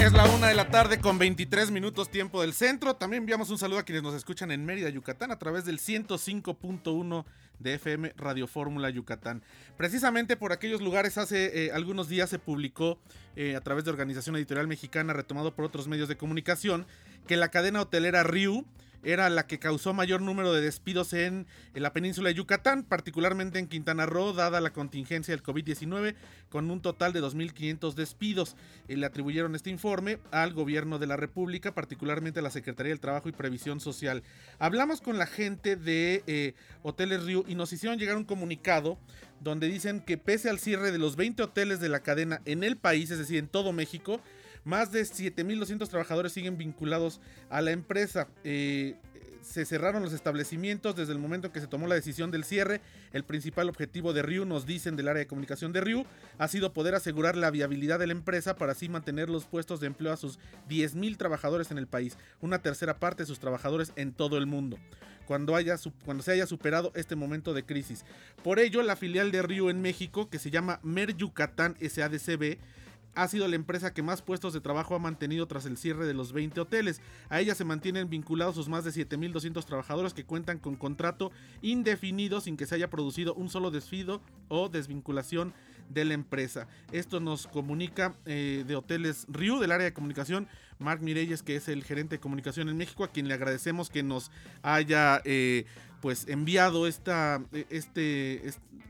Es la una de la tarde con 23 minutos tiempo del centro. También enviamos un saludo a quienes nos escuchan en Mérida, Yucatán, a través del 105.1 de FM Radio Fórmula Yucatán. Precisamente por aquellos lugares hace eh, algunos días se publicó eh, a través de Organización Editorial Mexicana, retomado por otros medios de comunicación, que la cadena hotelera Riu era la que causó mayor número de despidos en, la península de Yucatán, particularmente en Quintana Roo, dada la contingencia del COVID-19, con un total de 2.500 despidos. Y le atribuyeron este informe al gobierno de la República, particularmente a la Secretaría del Trabajo y Previsión Social. Hablamos con la gente de eh, Hoteles Río y nos hicieron llegar un comunicado donde dicen que pese al cierre de los 20 hoteles de la cadena en el país, es decir, en todo México, más de 7.200 trabajadores siguen vinculados a la empresa. Eh, se cerraron los establecimientos desde el momento en que se tomó la decisión del cierre. El principal objetivo de Ryu, nos dicen del área de comunicación de Ryu, ha sido poder asegurar la viabilidad de la empresa para así mantener los puestos de empleo a sus 10.000 trabajadores en el país, una tercera parte de sus trabajadores en todo el mundo. Cuando, haya, cuando se haya superado este momento de crisis. Por ello, la filial de Ryu en México, que se llama Mer Yucatán SADCB, ha sido la empresa que más puestos de trabajo ha mantenido tras el cierre de los 20 hoteles. A ella se mantienen vinculados sus más de 7.200 trabajadores que cuentan con contrato indefinido sin que se haya producido un solo despido o desvinculación de la empresa. Esto nos comunica eh, de Hoteles Riu, del área de comunicación, Mark Mireyes, que es el gerente de comunicación en México, a quien le agradecemos que nos haya eh, pues enviado esta, e, este,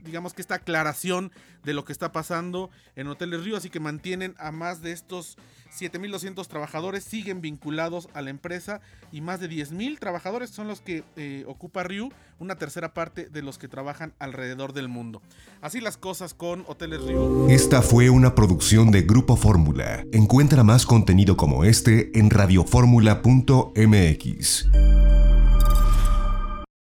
digamos que esta aclaración de lo que está pasando en Hoteles Río, así que mantienen a más de estos 7.200 trabajadores, siguen vinculados a la empresa y más de 10.000 trabajadores son los que eh, ocupa Río, una tercera parte de los que trabajan alrededor del mundo. Así las cosas con Hoteles Río. Esta fue una producción de Grupo Fórmula. Encuentra más contenido como este en radioformula.mx.